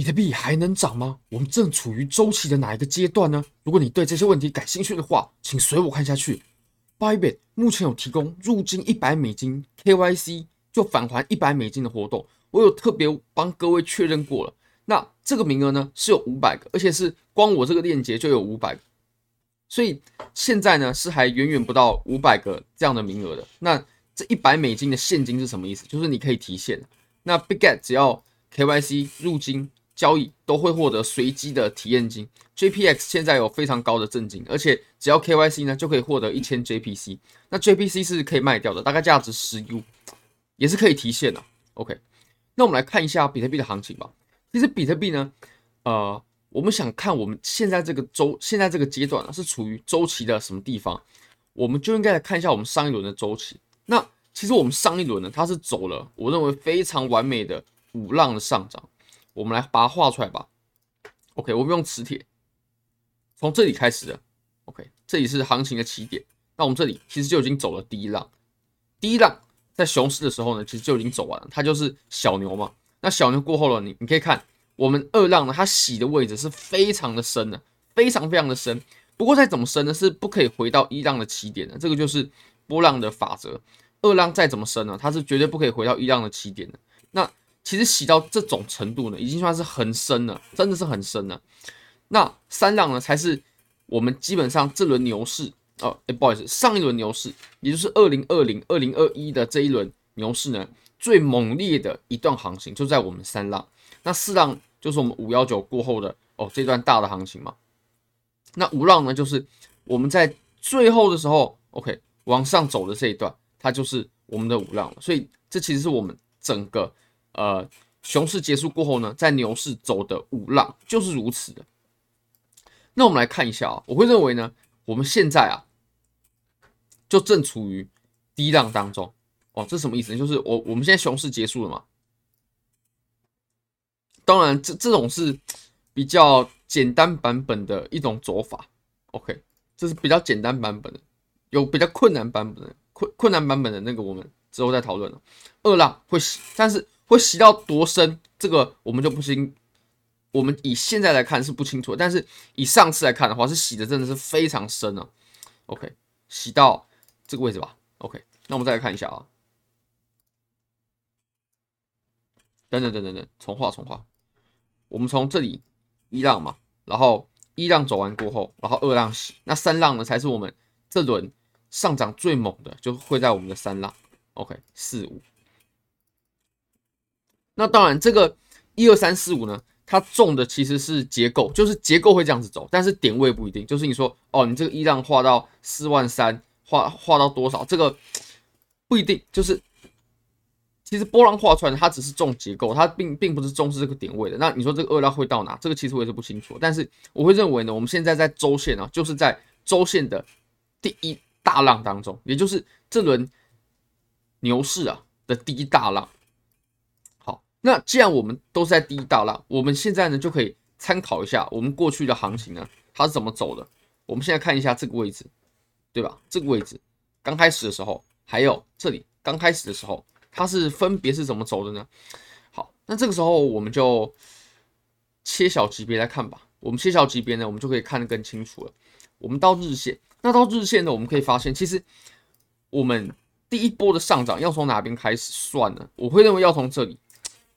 比特币还能涨吗？我们正处于周期的哪一个阶段呢？如果你对这些问题感兴趣的话，请随我看下去。Bybit 目前有提供入金一百美金 KYC 就返还一百美金的活动，我有特别帮各位确认过了。那这个名额呢是有五百个，而且是光我这个链接就有五百个，所以现在呢是还远远不到五百个这样的名额的。那这一百美金的现金是什么意思？就是你可以提现。那 Bigget 只要 KYC 入金。交易都会获得随机的体验金，JPX 现在有非常高的赠金，而且只要 KYC 呢就可以获得一千 JPC，那 JPC 是可以卖掉的，大概价值十 U，也是可以提现的。OK，那我们来看一下比特币的行情吧。其实比特币呢，呃，我们想看我们现在这个周，现在这个阶段呢是处于周期的什么地方，我们就应该来看一下我们上一轮的周期。那其实我们上一轮呢，它是走了我认为非常完美的五浪的上涨。我们来把它画出来吧。OK，我们用磁铁从这里开始的。OK，这里是行情的起点。那我们这里其实就已经走了第一浪。第一浪在熊市的时候呢，其实就已经走完了，它就是小牛嘛。那小牛过后了，你你可以看我们二浪呢，它洗的位置是非常的深的，非常非常的深。不过再怎么深呢，是不可以回到一浪的起点的。这个就是波浪的法则。二浪再怎么深呢，它是绝对不可以回到一浪的起点的。那其实洗到这种程度呢，已经算是很深了，真的是很深了。那三浪呢，才是我们基本上这轮牛市哦，哎，不好意思，上一轮牛市，也就是二零二零、二零二一的这一轮牛市呢，最猛烈的一段行情就在我们三浪。那四浪就是我们五幺九过后的哦这段大的行情嘛。那五浪呢，就是我们在最后的时候，OK 往上走的这一段，它就是我们的五浪。所以这其实是我们整个。呃，熊市结束过后呢，在牛市走的五浪就是如此的。那我们来看一下啊，我会认为呢，我们现在啊，就正处于低浪当中哦。这什么意思呢？就是我我们现在熊市结束了嘛。当然，这这种是比较简单版本的一种走法。OK，这是比较简单版本的，有比较困难版本的困困难版本的那个，我们之后再讨论了。二浪会，但是。会洗到多深？这个我们就不清。我们以现在来看是不清楚，但是以上次来看的话，是洗的真的是非常深了。OK，洗到这个位置吧。OK，那我们再来看一下啊。等等等等等，重画重画。我们从这里一浪嘛，然后一浪走完过后，然后二浪洗，那三浪呢才是我们这轮上涨最猛的，就会在我们的三浪。OK，四五。那当然，这个一二三四五呢，它重的其实是结构，就是结构会这样子走，但是点位不一定。就是你说，哦，你这个一浪画到四万三，画画到多少，这个不一定。就是其实波浪画出来，它只是重结构，它并并不是重视这个点位的。那你说这个二浪会到哪？这个其实我也是不清楚。但是我会认为呢，我们现在在周线啊，就是在周线的第一大浪当中，也就是这轮牛市啊的第一大浪。那既然我们都是在第一大浪，我们现在呢就可以参考一下我们过去的行情呢，它是怎么走的。我们现在看一下这个位置，对吧？这个位置刚开始的时候，还有这里刚开始的时候，它是分别是怎么走的呢？好，那这个时候我们就切小级别来看吧。我们切小级别呢，我们就可以看得更清楚了。我们到日线，那到日线呢，我们可以发现，其实我们第一波的上涨要从哪边开始算呢？我会认为要从这里。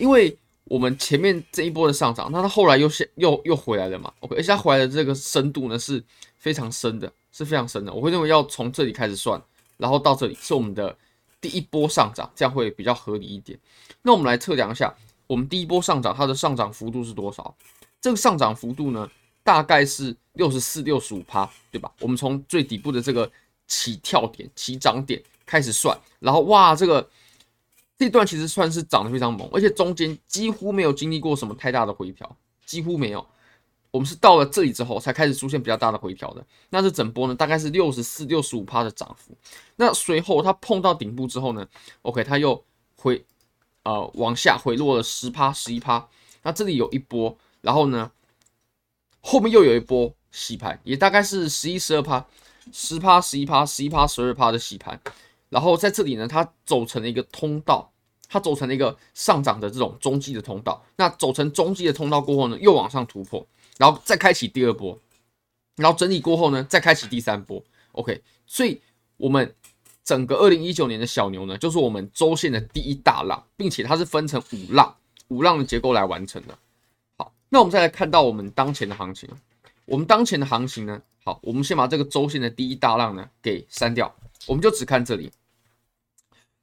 因为我们前面这一波的上涨，那它后来又现又又回来了嘛？OK，而且它回来的这个深度呢是非常深的，是非常深的。我会认为要从这里开始算，然后到这里是我们的第一波上涨，这样会比较合理一点。那我们来测量一下，我们第一波上涨它的上涨幅度是多少？这个上涨幅度呢，大概是六十四、六十五趴，对吧？我们从最底部的这个起跳点、起涨点开始算，然后哇，这个。这段其实算是涨得非常猛，而且中间几乎没有经历过什么太大的回调，几乎没有。我们是到了这里之后才开始出现比较大的回调的。那这整波呢，大概是六十四、六十五趴的涨幅。那随后它碰到顶部之后呢，OK，它又回呃往下回落了十趴、十一趴。那这里有一波，然后呢后面又有一波洗盘，也大概是十一、十二趴、十趴、十一趴、十一趴、十二趴的洗盘。然后在这里呢，它走成了一个通道它走成了一个上涨的这种中继的通道。那走成中继的通道过后呢，又往上突破，然后再开启第二波，然后整理过后呢，再开启第三波。OK，所以我们整个二零一九年的小牛呢，就是我们周线的第一大浪，并且它是分成五浪，五浪的结构来完成的。好，那我们再来看到我们当前的行情。我们当前的行情呢，好，我们先把这个周线的第一大浪呢给删掉，我们就只看这里。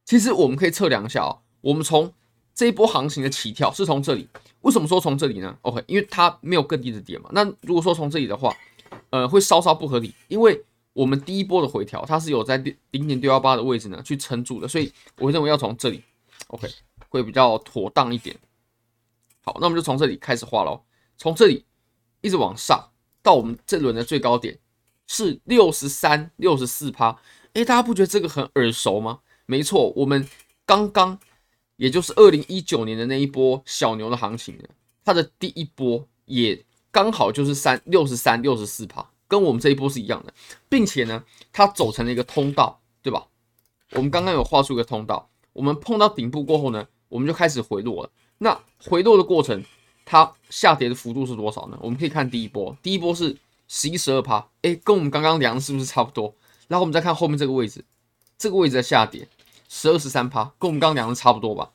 其实我们可以测量一下哦，我们从这一波行情的起跳是从这里，为什么说从这里呢？OK，因为它没有更低的点嘛。那如果说从这里的话，呃，会稍稍不合理，因为我们第一波的回调它是有在零点六幺八的位置呢去撑住的，所以我认为要从这里，OK，会比较妥当一点。好，那我们就从这里开始画喽，从这里一直往上到我们这轮的最高点是六十三、六十四趴。诶，大家不觉得这个很耳熟吗？没错，我们刚刚也就是二零一九年的那一波小牛的行情，它的第一波也刚好就是三六十三六十四趴，跟我们这一波是一样的，并且呢，它走成了一个通道，对吧？我们刚刚有画出一个通道，我们碰到顶部过后呢，我们就开始回落了。那回落的过程，它下跌的幅度是多少呢？我们可以看第一波，第一波是十一十二趴，诶，跟我们刚刚量的是不是差不多？然后我们再看后面这个位置，这个位置的下跌。十二十三趴，跟我们刚刚量的差不多吧？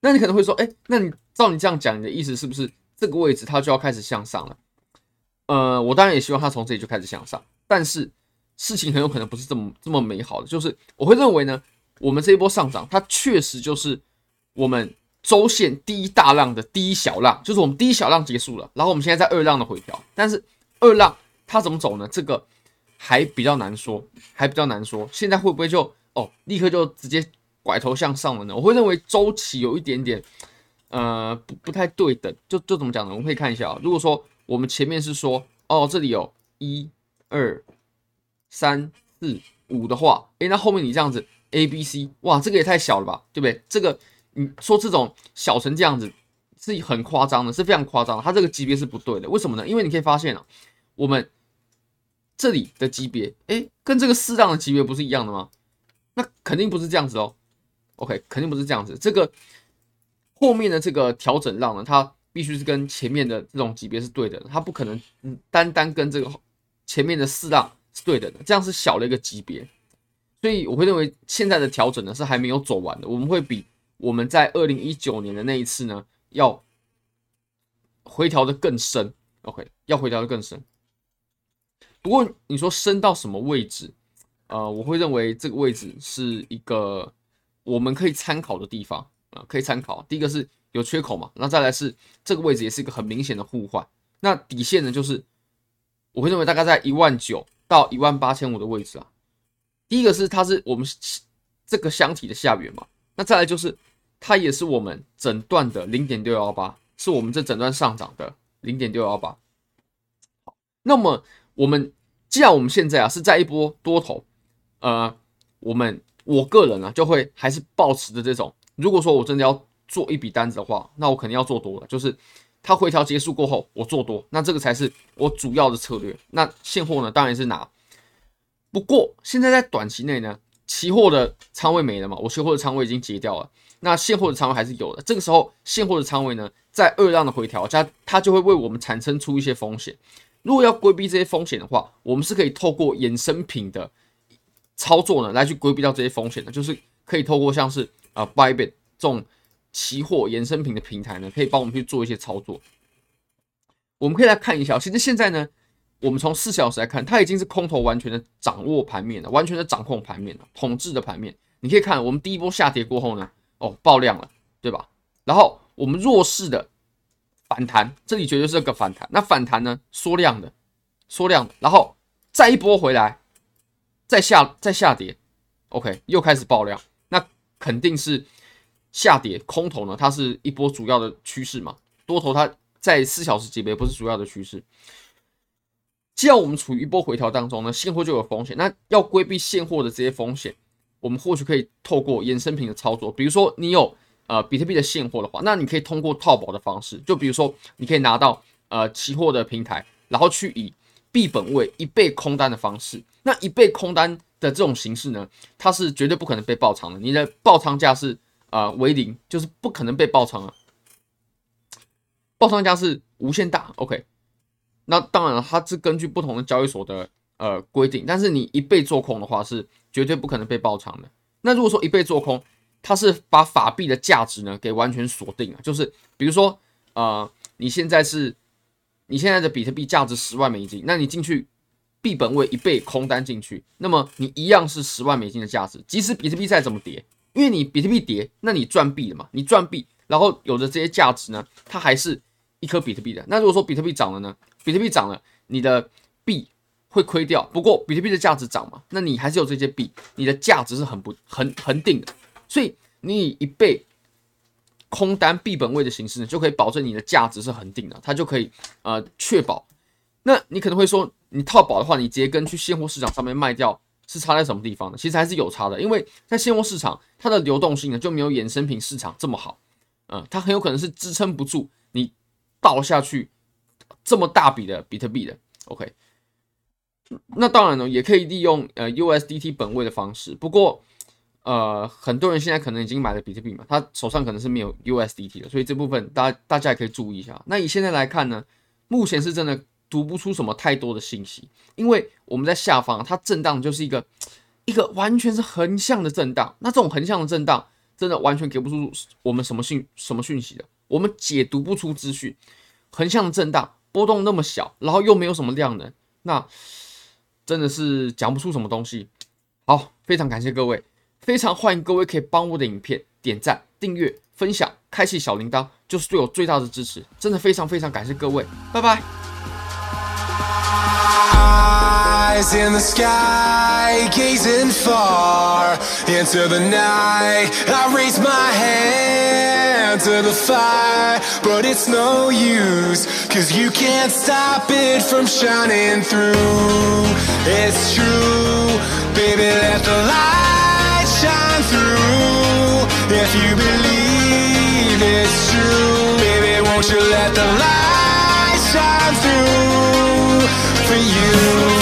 那你可能会说，哎，那你照你这样讲，你的意思是不是这个位置它就要开始向上了？呃，我当然也希望它从这里就开始向上，但是事情很有可能不是这么这么美好的。就是我会认为呢，我们这一波上涨，它确实就是我们周线第一大浪的第一小浪，就是我们第一小浪结束了，然后我们现在在二浪的回调，但是二浪它怎么走呢？这个还比较难说，还比较难说，现在会不会就？哦，立刻就直接拐头向上了呢？我会认为周期有一点点，呃，不不太对等。就就怎么讲呢？我们可以看一下啊。如果说我们前面是说，哦，这里有一二三四五的话，诶，那后面你这样子 A B C，哇，这个也太小了吧，对不对？这个你说这种小成这样子是很夸张的，是非常夸张的。它这个级别是不对的，为什么呢？因为你可以发现啊，我们这里的级别，诶，跟这个适当的级别不是一样的吗？那肯定不是这样子哦，OK，肯定不是这样子。这个后面的这个调整浪呢，它必须是跟前面的这种级别是对的，它不可能嗯单单跟这个前面的四浪是对的，这样是小了一个级别。所以我会认为现在的调整呢是还没有走完的，我们会比我们在二零一九年的那一次呢要回调的更深，OK，要回调的更深。不过你说深到什么位置？呃，我会认为这个位置是一个我们可以参考的地方啊、可以参考。第一个是有缺口嘛，那再来是这个位置也是一个很明显的互换。那底线呢，就是我会认为大概在一万九到一万八千五的位置啊。第一个是它是我们这个箱体的下缘嘛，那再来就是它也是我们整段的零点六幺八，是我们这整段上涨的零点六幺八。好，那么我们既然我们现在啊是在一波多头。呃，我们我个人呢、啊，就会还是保持着这种，如果说我真的要做一笔单子的话，那我肯定要做多了，就是它回调结束过后，我做多，那这个才是我主要的策略。那现货呢，当然是拿。不过现在在短期内呢，期货的仓位没了嘛，我期货的仓位已经结掉了，那现货的仓位还是有的。这个时候现货的仓位呢，在二浪的回调，它它就会为我们产生出一些风险。如果要规避这些风险的话，我们是可以透过衍生品的。操作呢，来去规避掉这些风险的，就是可以透过像是啊 Bybit 这种期货衍生品的平台呢，可以帮我们去做一些操作。我们可以来看一下，其实现在呢，我们从四小时来看，它已经是空头完全的掌握盘面了，完全的掌控盘面了，统治的盘面。你可以看，我们第一波下跌过后呢，哦，爆量了，对吧？然后我们弱势的反弹，这里绝对是个反弹。那反弹呢，缩量的，缩量的，然后再一波回来。再下再下跌，OK，又开始爆量，那肯定是下跌。空头呢，它是一波主要的趋势嘛。多头它在四小时级别不是主要的趋势。既然我们处于一波回调当中呢，现货就有风险。那要规避现货的这些风险，我们或许可以透过衍生品的操作。比如说你有呃比特币的现货的话，那你可以通过套保的方式，就比如说你可以拿到呃期货的平台，然后去以。币本位一倍空单的方式，那一倍空单的这种形式呢，它是绝对不可能被爆仓的。你的爆仓价是呃为零，就是不可能被爆仓啊。爆仓价是无限大，OK。那当然了，它是根据不同的交易所的呃规定，但是你一倍做空的话是绝对不可能被爆仓的。那如果说一倍做空，它是把法币的价值呢给完全锁定了，就是比如说呃你现在是你现在的比特币价值十万美金，那你进去币本位一倍空单进去，那么你一样是十万美金的价值，即使比特币再怎么跌，因为你比特币跌，那你赚币了嘛，你赚币，然后有的这些价值呢，它还是一颗比特币的。那如果说比特币涨了呢？比特币涨了，你的币会亏掉。不过比特币的价值涨嘛，那你还是有这些币，你的价值是很不很恒定的。所以你以一倍空单币本位的形式呢，就可以保证你的价值是恒定的，它就可以呃确保。那你可能会说，你套保的话，你直接跟去现货市场上面卖掉是差在什么地方呢？其实还是有差的，因为在现货市场它的流动性呢就没有衍生品市场这么好，嗯、它很有可能是支撑不住你倒下去。这么大笔的比特币的，OK，那当然呢，也可以利用呃 USDT 本位的方式。不过，呃，很多人现在可能已经买了比特币嘛，他手上可能是没有 USDT 的，所以这部分大大家也可以注意一下。那以现在来看呢，目前是真的读不出什么太多的信息，因为我们在下方它震荡就是一个一个完全是横向的震荡。那这种横向的震荡真的完全给不出我们什么讯什么讯息的，我们解读不出资讯，横向的震荡。波动那么小，然后又没有什么量能，那真的是讲不出什么东西。好，非常感谢各位，非常欢迎各位可以帮我的影片点赞、订阅、分享、开启小铃铛，就是对我最大的支持。真的非常非常感谢各位，拜拜。Eyes in the sky, gazing far into the night. I raise my hand to the fire, but it's no use, cause you can't stop it from shining through. It's true, baby, let the light. If you believe it's true. Baby, won't you let the light shine through For you?